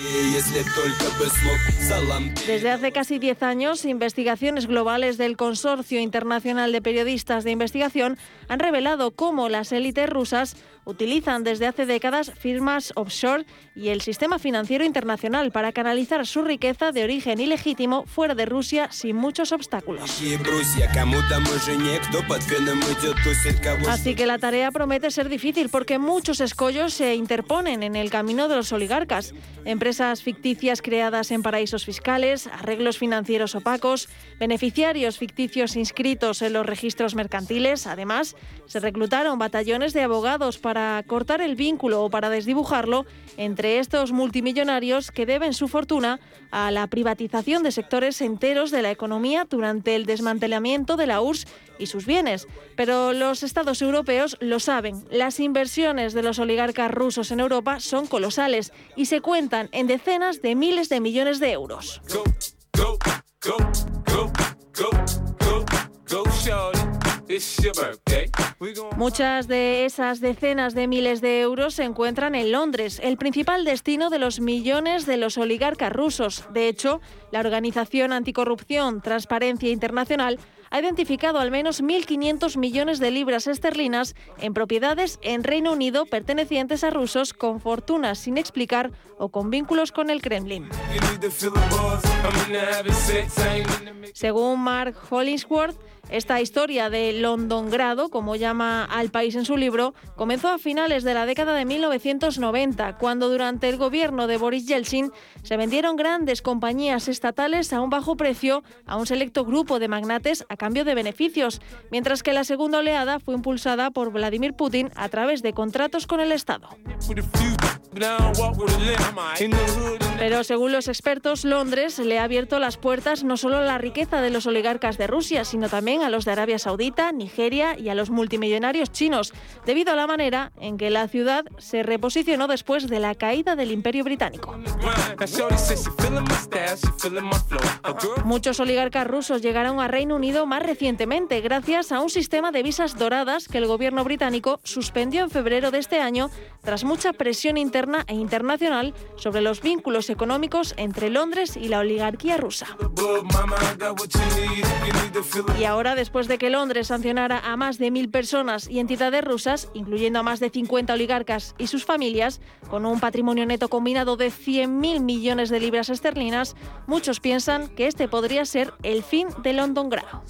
Desde hace casi 10 años, investigaciones globales del Consorcio Internacional de Periodistas de Investigación han revelado cómo las élites rusas utilizan desde hace décadas firmas offshore y el sistema financiero internacional para canalizar su riqueza de origen ilegítimo fuera de Rusia sin muchos obstáculos. Así que la tarea promete ser difícil porque muchos escollos se interponen en el camino de los oligarcas. Empresas ficticias creadas en paraísos fiscales, arreglos financieros opacos, beneficiarios ficticios inscritos en los registros mercantiles. Además, se reclutaron batallones de abogados para cortar el vínculo o para desdibujarlo entre estos multimillonarios que deben su fortuna a la privatización de sectores enteros de la economía durante el desmantelamiento de la URSS y sus bienes. Pero los estados europeos lo saben. Las inversiones de los oligarcas rusos en Europa son colosales y se cuentan en decenas de miles de millones de euros. Muchas de esas decenas de miles de euros se encuentran en Londres, el principal destino de los millones de los oligarcas rusos. De hecho, la organización anticorrupción Transparencia Internacional ha identificado al menos 1.500 millones de libras esterlinas en propiedades en Reino Unido pertenecientes a rusos con fortunas sin explicar o con vínculos con el Kremlin. Según Mark Hollingsworth, esta historia de Londongrado, como llama al país en su libro, comenzó a finales de la década de 1990, cuando durante el gobierno de Boris Yeltsin se vendieron grandes compañías estatales a un bajo precio a un selecto grupo de magnates a cambio de beneficios, mientras que la segunda oleada fue impulsada por Vladimir Putin a través de contratos con el Estado. Pero según los expertos, Londres le ha abierto las puertas no solo a la riqueza de los oligarcas de Rusia, sino también a los de Arabia Saudita, Nigeria y a los multimillonarios chinos, debido a la manera en que la ciudad se reposicionó después de la caída del Imperio Británico. Muchos oligarcas rusos llegaron a Reino Unido más recientemente gracias a un sistema de visas doradas que el gobierno británico suspendió en febrero de este año tras mucha presión interna e internacional sobre los vínculos económicos entre Londres y la oligarquía rusa. Y ahora, después de que Londres sancionara a más de mil personas y entidades rusas, incluyendo a más de 50 oligarcas y sus familias, con un patrimonio neto combinado de 100.000 millones de libras esterlinas, muchos piensan que este podría ser el fin de London Grado.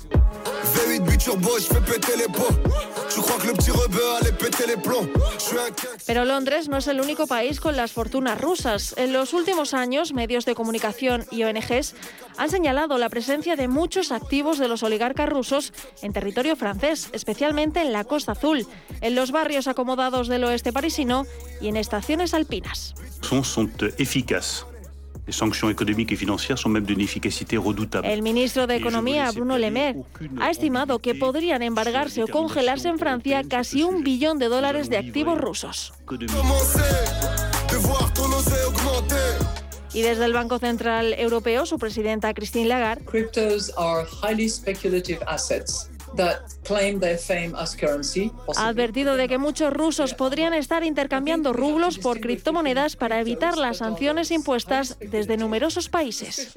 Pero Londres no es el único país con las fortunas rusas. En los últimos años, medios de comunicación y ONGs han señalado la presencia de muchos activos de los oligarcas rusos en territorio francés, especialmente en la Costa Azul, en los barrios acomodados del oeste parisino y en estaciones alpinas. El ministro de Economía, Bruno Le Maire, ha estimado que podrían embargarse o congelarse en Francia casi un billón de dólares de activos rusos. Y desde el Banco Central Europeo, su presidenta Christine Lagarde ha advertido de que muchos rusos podrían estar intercambiando rublos por criptomonedas para evitar las sanciones impuestas desde numerosos países.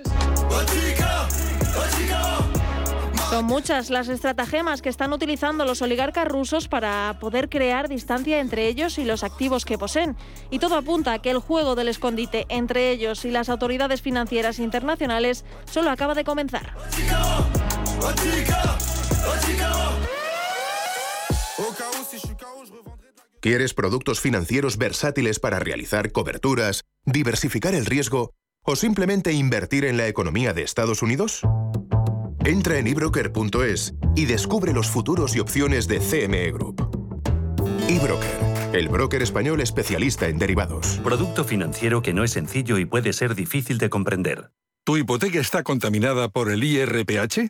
Son muchas las estratagemas que están utilizando los oligarcas rusos para poder crear distancia entre ellos y los activos que poseen. Y todo apunta a que el juego del escondite entre ellos y las autoridades financieras internacionales solo acaba de comenzar. ¿Quieres productos financieros versátiles para realizar coberturas, diversificar el riesgo o simplemente invertir en la economía de Estados Unidos? Entra en ebroker.es y descubre los futuros y opciones de CME Group. eBroker, el broker español especialista en derivados. Producto financiero que no es sencillo y puede ser difícil de comprender. ¿Tu hipoteca está contaminada por el IRPH?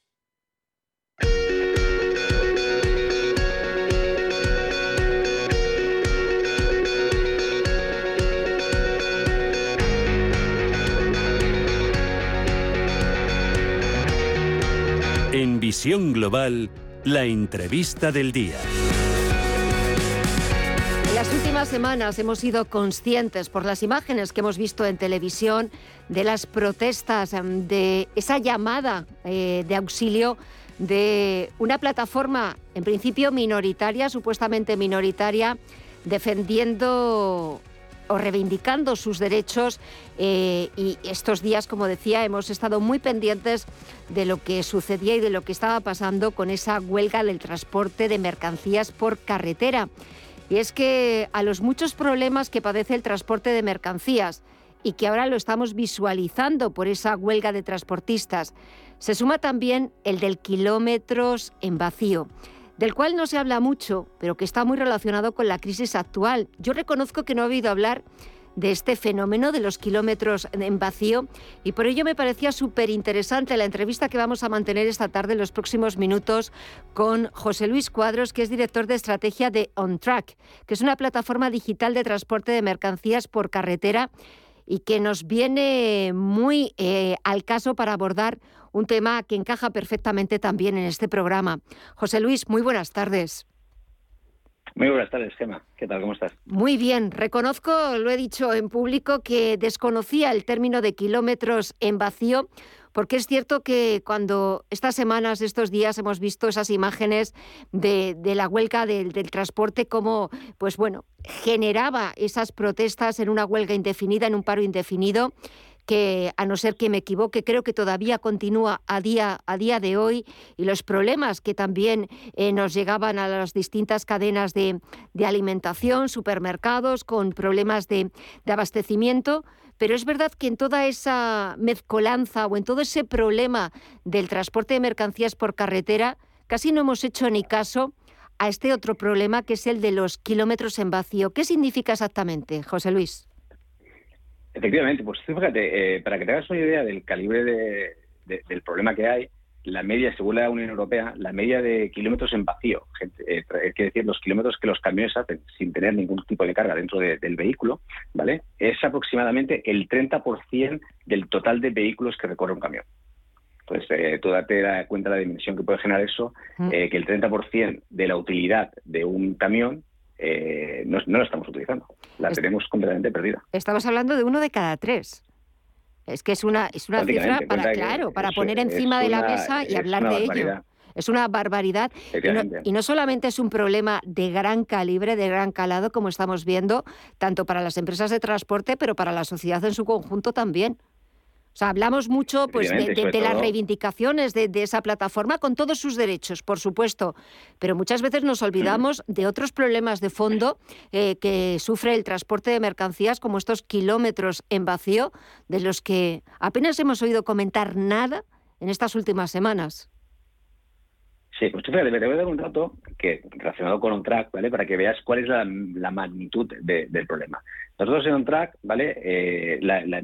En Visión Global, la entrevista del día. En las últimas semanas hemos sido conscientes por las imágenes que hemos visto en televisión de las protestas, em, de esa llamada eh, de auxilio de una plataforma en principio minoritaria, supuestamente minoritaria, defendiendo o reivindicando sus derechos eh, y estos días, como decía, hemos estado muy pendientes de lo que sucedía y de lo que estaba pasando con esa huelga del transporte de mercancías por carretera. Y es que a los muchos problemas que padece el transporte de mercancías y que ahora lo estamos visualizando por esa huelga de transportistas, se suma también el del kilómetros en vacío del cual no se habla mucho, pero que está muy relacionado con la crisis actual. Yo reconozco que no he oído hablar de este fenómeno de los kilómetros en vacío y por ello me parecía súper interesante la entrevista que vamos a mantener esta tarde en los próximos minutos con José Luis Cuadros, que es director de estrategia de OnTrack, que es una plataforma digital de transporte de mercancías por carretera y que nos viene muy eh, al caso para abordar un tema que encaja perfectamente también en este programa. José Luis, muy buenas tardes. Muy buenas tardes, Gemma. ¿Qué tal? ¿Cómo estás? Muy bien. Reconozco, lo he dicho en público, que desconocía el término de kilómetros en vacío, porque es cierto que cuando estas semanas, estos días, hemos visto esas imágenes de, la huelga del, del, transporte, como, pues bueno, generaba esas protestas en una huelga indefinida, en un paro indefinido que a no ser que me equivoque, creo que todavía continúa a día, a día de hoy y los problemas que también eh, nos llegaban a las distintas cadenas de, alimentación, supermercados, con problemas de, de abastecimiento. Pero es verdad que en toda esa mezcolanza o en todo ese problema del transporte de mercancías por carretera, casi no hemos hecho ni caso a este otro problema que es el de los kilómetros en vacío. ¿Qué significa exactamente, José Luis? Efectivamente, pues fíjate, eh, para que te hagas una idea del calibre del problema que hay, la media, según la Unión Europea, la media de kilómetros en vacío, eh, es decir, los kilómetros que los camiones hacen sin tener ningún tipo de carga dentro del vehículo, ¿vale? Es aproximadamente el 30% del total de vehículos que recorre un camión. Entonces, eh, tú date cuenta de la dimensión que puede generar eso, mm. que el 30% de la utilidad de un camión eh, no, no, la estamos utilizando. La tenemos completamente perdida. Estamos hablando de uno de cada tres. Es que es una, es una cifra para, claro, para poner encima de la mesa y hablar de ello. Es una barbaridad. Y no, solamente es un problema de gran calibre, de gran calado, como estamos viendo, tanto para las empresas de transporte, pero para la sociedad en su conjunto también. O sea, hablamos mucho pues, de, las reivindicaciones de, esa plataforma con todos sus derechos, por supuesto, pero muchas veces nos olvidamos de otros problemas de fondo eh, que sufre el transporte de mercancías, como estos kilómetros en vacío, de los que apenas hemos oído comentar nada en estas últimas semanas. Sí, pues fíjate, te voy a dar un dato que relacionado con un track, ¿vale? Para que veas cuál es la, magnitud del problema. Nosotros en un track, ¿vale? Eh,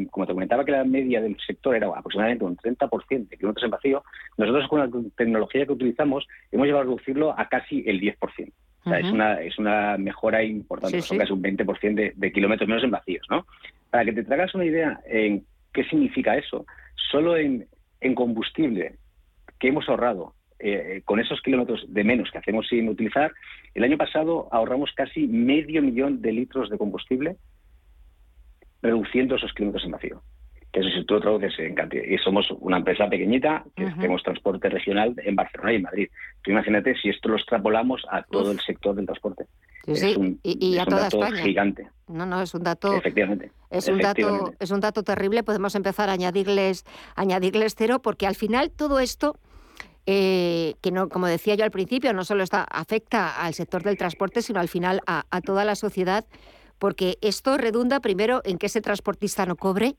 como te comentaba que la media del sector era aproximadamente un 30% de kilómetros en vacío, nosotros con la tecnología que utilizamos hemos llegado a reducirlo a casi el 10%. O sea, es, una, es una mejora importante, son casi un 20% de, de kilómetros menos en vacíos, ¿no? Para que te tragas una idea en qué significa eso, solo en, en combustible que hemos ahorrado eh, con esos kilómetros de menos que hacemos sin utilizar, el año pasado ahorramos casi medio millón de litros de combustible reduciendo esos kilómetros en vacío. Que eso si tú traduces en cantidad. Y somos una empresa pequeñita que hacemos transporte regional en Barcelona y en Madrid. Tú imagínate si esto lo extrapolamos a todo el sector del transporte. es un, y, a toda dato España. gigante. No, no, es un dato. Efectivamente. Es un dato, es un dato terrible. Podemos empezar a añadirles, añadirles cero, porque al final todo esto eh, que no, como decía yo al principio, no solo está, afecta al sector del transporte, sino al final a, toda la sociedad, porque esto redunda primero en que ese transportista no cobre,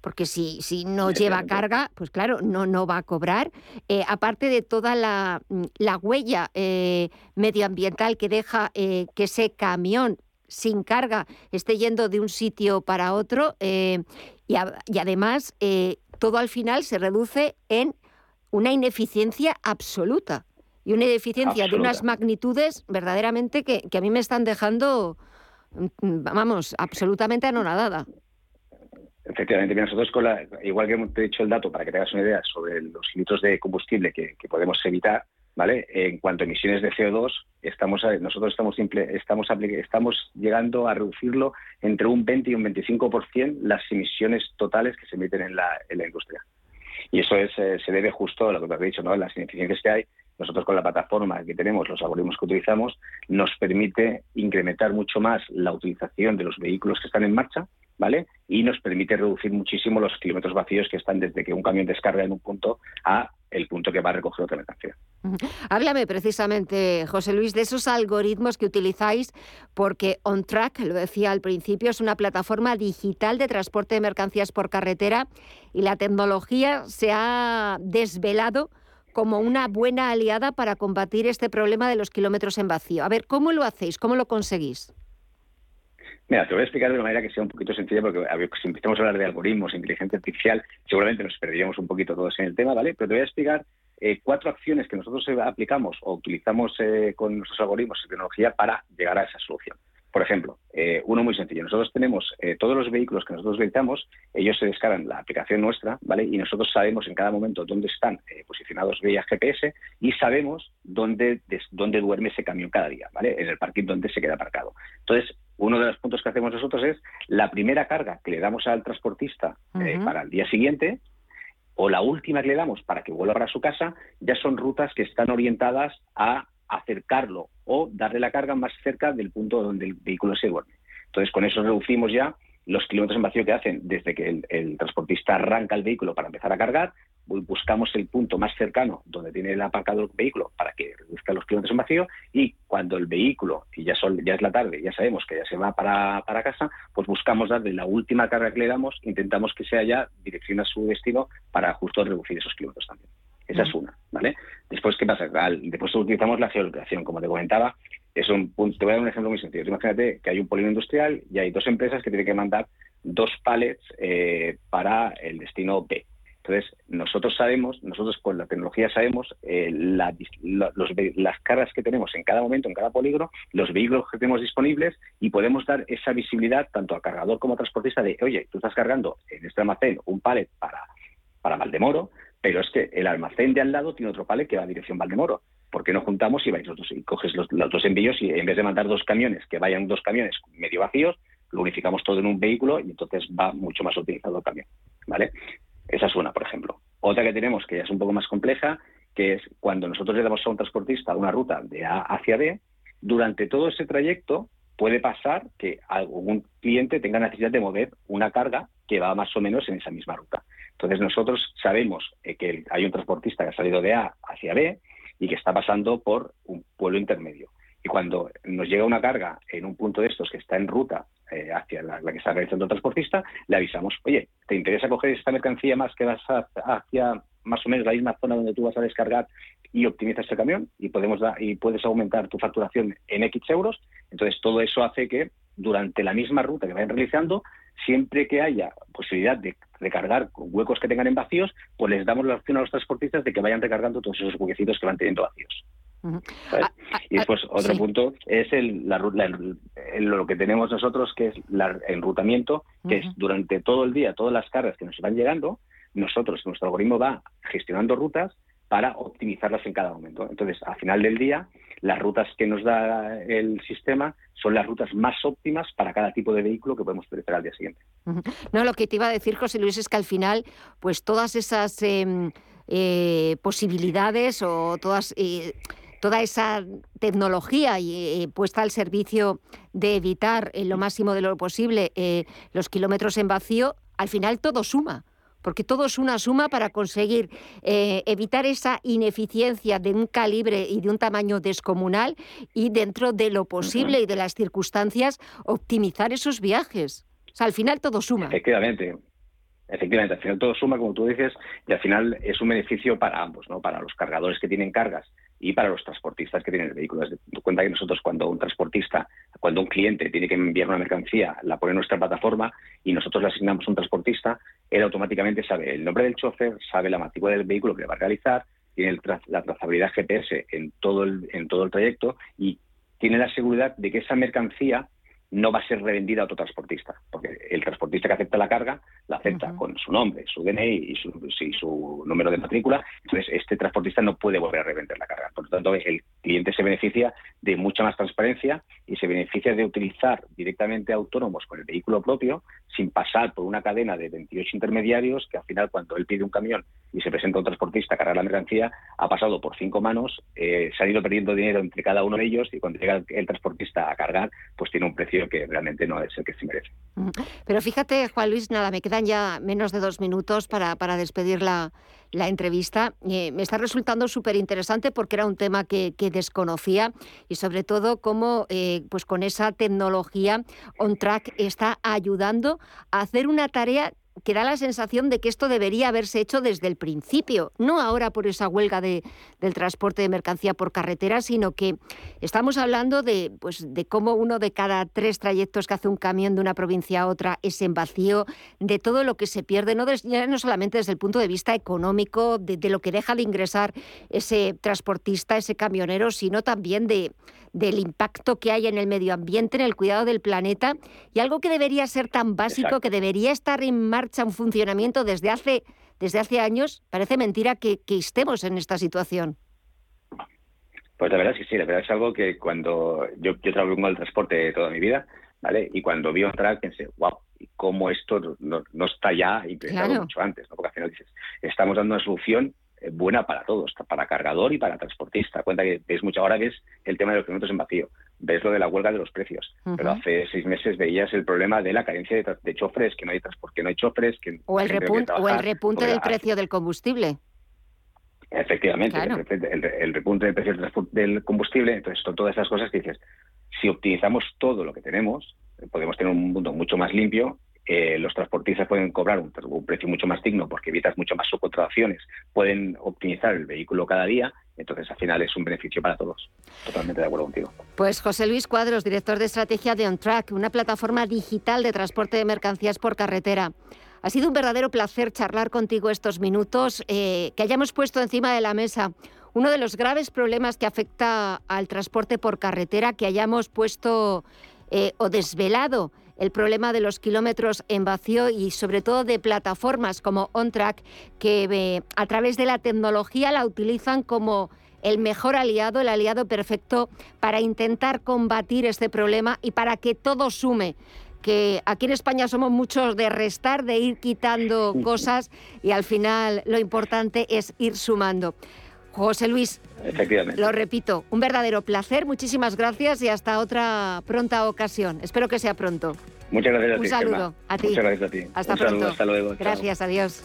porque si, si no lleva carga, pues claro, no, no va a cobrar. Eh, aparte de toda la, la huella eh, medioambiental que deja que ese camión sin carga esté yendo de un sitio para otro y, y, además todo al final se reduce en una ineficiencia absoluta y una ineficiencia de unas magnitudes verdaderamente que, a mí me están dejando, vamos, absolutamente anonadada. Efectivamente, nosotros con la, igual que hemos dicho el dato para que te hagas una idea sobre los litros de combustible que, podemos evitar, ¿vale? En cuanto a emisiones de CO2, estamos nosotros estamos estamos estamos llegando a reducirlo entre un 20 y un 25% las emisiones totales que se emiten en la, en la industria. Y eso es, eh, se debe justo a lo que te has dicho, ¿no? las ineficiencias que hay. Nosotros con la plataforma que tenemos, los algoritmos que utilizamos, nos permite incrementar mucho más la utilización de los vehículos que están en marcha, ¿vale? Y nos permite reducir muchísimo los kilómetros vacíos que están desde que un camión descarga en un punto a el punto que va a recoger otra mercancía. Háblame precisamente, José Luis, de esos algoritmos que utilizáis, porque OnTrack, lo decía al principio, es una plataforma digital de transporte de mercancías por carretera y la tecnología se ha desvelado como una buena aliada para combatir este problema de los kilómetros en vacío. A ver, ¿cómo lo hacéis? ¿Cómo lo conseguís? Mira, te voy a explicar de una manera que sea un poquito sencilla, porque si empezamos a hablar de algoritmos, inteligencia artificial, seguramente nos perderíamos un poquito todos en el tema, ¿vale? Pero te voy a explicar eh, cuatro acciones que nosotros aplicamos o utilizamos eh, con nuestros algoritmos y tecnología para llegar a esa solución. Por ejemplo, eh, uno muy sencillo. Nosotros tenemos eh, todos los vehículos que nosotros visitamos, ellos se descargan la aplicación nuestra, ¿vale? Y nosotros sabemos en cada momento dónde están eh, posicionados vía GPS y sabemos dónde, dónde duerme ese camión cada día, ¿vale? En el parking donde se queda aparcado. Entonces, uno de los puntos que hacemos nosotros es la primera carga que le damos al transportista para el día siguiente, o la última que le damos para que vuelva a su casa, ya son rutas que están orientadas a acercarlo o darle la carga más cerca del punto donde el vehículo se duerme. Entonces, con eso reducimos ya los kilómetros en vacío que hacen desde que el, transportista arranca el vehículo para empezar a cargar, buscamos el punto más cercano donde tiene el aparcado el vehículo para que reduzca los kilómetros en vacío y cuando el vehículo, y ya, son, ya es la tarde, ya sabemos que ya se va para, para, casa, pues buscamos darle la última carga que le damos, intentamos que sea ya dirección a su destino para justo reducir esos kilómetros también. Esa es una, ¿vale? Después, ¿qué pasa? después utilizamos la geolocalización, como te comentaba, es un punto, te voy a dar un ejemplo muy sencillo. Imagínate que hay un polígono industrial y hay dos empresas que tienen que mandar dos palets eh, para el destino B. Entonces, nosotros sabemos, nosotros con la tecnología sabemos eh, las cargas que tenemos en cada momento, en cada polígono, los vehículos que tenemos disponibles y podemos dar esa visibilidad tanto al cargador como al transportista de, oye, tú estás cargando en este almacén un palet para, para Valdemoro, pero es que el almacén de al lado tiene otro palet que va a dirección Valdemoro. ¿Por qué no juntamos y vais los dos y coges los, dos envíos y en vez de mandar dos camiones, que vayan dos camiones medio vacíos, lo unificamos todo en un vehículo y entonces va mucho más utilizado el camión. ¿Vale? Esa es una, por ejemplo. Otra que tenemos, que ya es un poco más compleja, que es cuando nosotros le damos a un transportista una ruta de A hacia B, durante todo ese trayecto puede pasar que algún cliente tenga necesidad de mover una carga que va más o menos en esa misma ruta. Entonces nosotros sabemos eh, que hay un transportista que ha salido de A hacia B y que está pasando por un pueblo intermedio. Y cuando nos llega una carga en un punto de estos que está en ruta eh, hacia la, que está realizando el transportista, le avisamos, oye, ¿te interesa coger esta mercancía más que vas hacia más o menos la misma zona donde tú vas a descargar y optimizas el camión y podemos dar, y puedes aumentar tu facturación en X euros? Entonces todo eso hace que durante la misma ruta que vayan realizando siempre que haya posibilidad de recargar con huecos que tengan en vacíos, pues les damos la opción a los transportistas de que vayan recargando todos esos huequecitos que van teniendo vacíos. Ah, ah, y después ah, otro punto es el, lo que tenemos nosotros, que es el enrutamiento, que es durante todo el día, todas las cargas que nos van llegando, nosotros, nuestro algoritmo va gestionando rutas para optimizarlas en cada momento. Entonces, al final del día, las rutas que nos da el sistema son las rutas más óptimas para cada tipo de vehículo que podemos utilizar al día siguiente. No, lo que te iba a decir, José Luis, es que al final, pues todas esas em, eh, posibilidades o todas... Eh, toda esa tecnología eh, puesta al servicio de evitar en lo máximo de lo posible los kilómetros en vacío, al final todo suma porque todo es una suma para conseguir eh, evitar esa ineficiencia de un calibre y de un tamaño descomunal y dentro de lo posible y de las circunstancias optimizar esos viajes. O sea, al final todo suma. Efectivamente. Efectivamente, al final todo suma, como tú dices, y al final es un beneficio para ambos, ¿no? Para los cargadores que tienen cargas y para los transportistas que tienen el vehículo. Cuenta que nosotros cuando un transportista, cuando un cliente tiene que enviar una mercancía, la pone en nuestra plataforma y nosotros le asignamos un transportista, él automáticamente sabe el nombre del chofer, sabe la matrícula del vehículo que le va a realizar, tiene la trazabilidad GPS en todo el, en todo el trayecto y tiene la seguridad de que esa mercancía no va a ser revendida a otro transportista, porque el transportista que acepta la carga la acepta con su nombre, su DNI y su, su, número de matrícula, entonces este transportista no puede volver a revender la carga. Por lo tanto, el cliente se beneficia de mucha más transparencia y se beneficia de utilizar directamente autónomos con el vehículo propio sin pasar por una cadena de 28 intermediarios que al final cuando él pide un camión y se presenta un transportista a cargar la mercancía, ha pasado por cinco manos, eh, se ha ido perdiendo dinero entre cada uno de ellos y cuando llega el transportista a cargar, pues tiene un precio que realmente no es el que se merece. Pero fíjate, Juan Luis, nada, me quedan ya menos de dos minutos para, para despedir la, la entrevista. Eh, me está resultando súper interesante porque era un tema que, desconocía y sobre todo cómo eh, pues con esa tecnología OnTrack está ayudando a hacer una tarea que da la sensación de que esto debería haberse hecho desde el principio, no ahora por esa huelga de, del transporte de mercancía por carretera, sino que estamos hablando de, pues, de cómo uno de cada tres trayectos que hace un camión de una provincia a otra es en vacío, de todo lo que se pierde, no, no solamente desde el punto de vista económico, de, de lo que deja de ingresar ese transportista, ese camionero, sino también de, del impacto que hay en el medio ambiente, en el cuidado del planeta, y algo que debería ser tan básico, que debería estar en marcha, un funcionamiento desde hace, desde hace años, parece mentira que, estemos en esta situación. Pues la verdad es que sí, la verdad es algo que cuando yo, yo trabajo con el transporte toda mi vida, ¿vale? Y cuando vi otra pensé, wow, ¿cómo esto no, está ya implementado mucho antes? ¿no? Porque al final dices, estamos dando una solución buena para todos, para cargador y para transportista. Cuenta que ves mucho ahora ves el tema de los kilómetros en vacío, ves lo de la huelga de los precios, pero hace seis meses veías el problema de la carencia de, de chofres, que no hay transporte, no hay chofres, que o el, repunte, o el repunte del precio del combustible. Efectivamente, el, repunte del precio del combustible, entonces son todas esas cosas que dices, si optimizamos todo lo que tenemos, podemos tener un mundo mucho más limpio los transportistas pueden cobrar un, precio mucho más digno porque evitas mucho más subcontrataciones, pueden optimizar el vehículo cada día, entonces al final es un beneficio para todos. Totalmente de acuerdo contigo. Pues José Luis Cuadros, director de estrategia de OnTrack, una plataforma digital de transporte de mercancías por carretera. Ha sido un verdadero placer charlar contigo estos minutos, eh, que hayamos puesto encima de la mesa uno de los graves problemas que afecta al transporte por carretera, que hayamos puesto eh, o desvelado el problema de los kilómetros en vacío y sobre todo de plataformas como OnTrack que eh, a través de la tecnología la utilizan como el mejor aliado, el aliado perfecto para intentar combatir este problema y para que todo sume que aquí en España somos muchos de restar, de ir quitando cosas y al final lo importante es ir sumando. José Luis, Efectivamente. lo repito, un verdadero placer, muchísimas gracias y hasta otra pronta ocasión. Espero que sea pronto. Muchas gracias a ti. Un saludo a ti. Muchas gracias a ti. Hasta un pronto. Saludo, hasta luego. Gracias, adiós.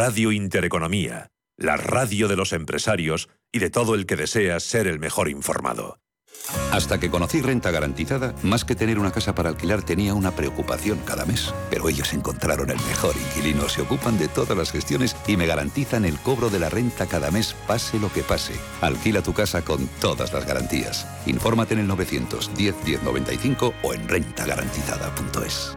Radio Intereconomía, la radio de los empresarios y de todo el que desea ser el mejor informado. Hasta que conocí Renta Garantizada, más que tener una casa para alquilar tenía una preocupación cada mes. Pero ellos encontraron el mejor inquilino, se ocupan de todas las gestiones y me garantizan el cobro de la renta cada mes, pase lo que pase. Alquila tu casa con todas las garantías. Infórmate en el 910 1095 o en rentagarantizada.es.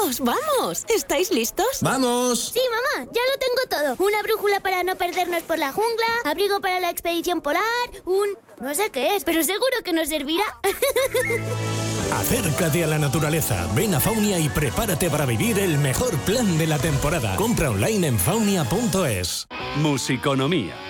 Chicos, vamos. ¿Estáis listos? ¡Vamos! Sí, mamá, ya lo tengo todo. Una brújula para no perdernos por la jungla, abrigo para la expedición polar, un... no sé qué es, pero seguro que nos servirá. Acércate a la naturaleza, ven a Faunia y prepárate para vivir el mejor plan de la temporada. Compra online en faunia.es. Musiconomía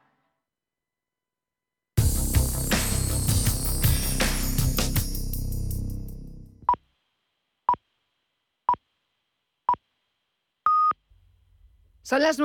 Son las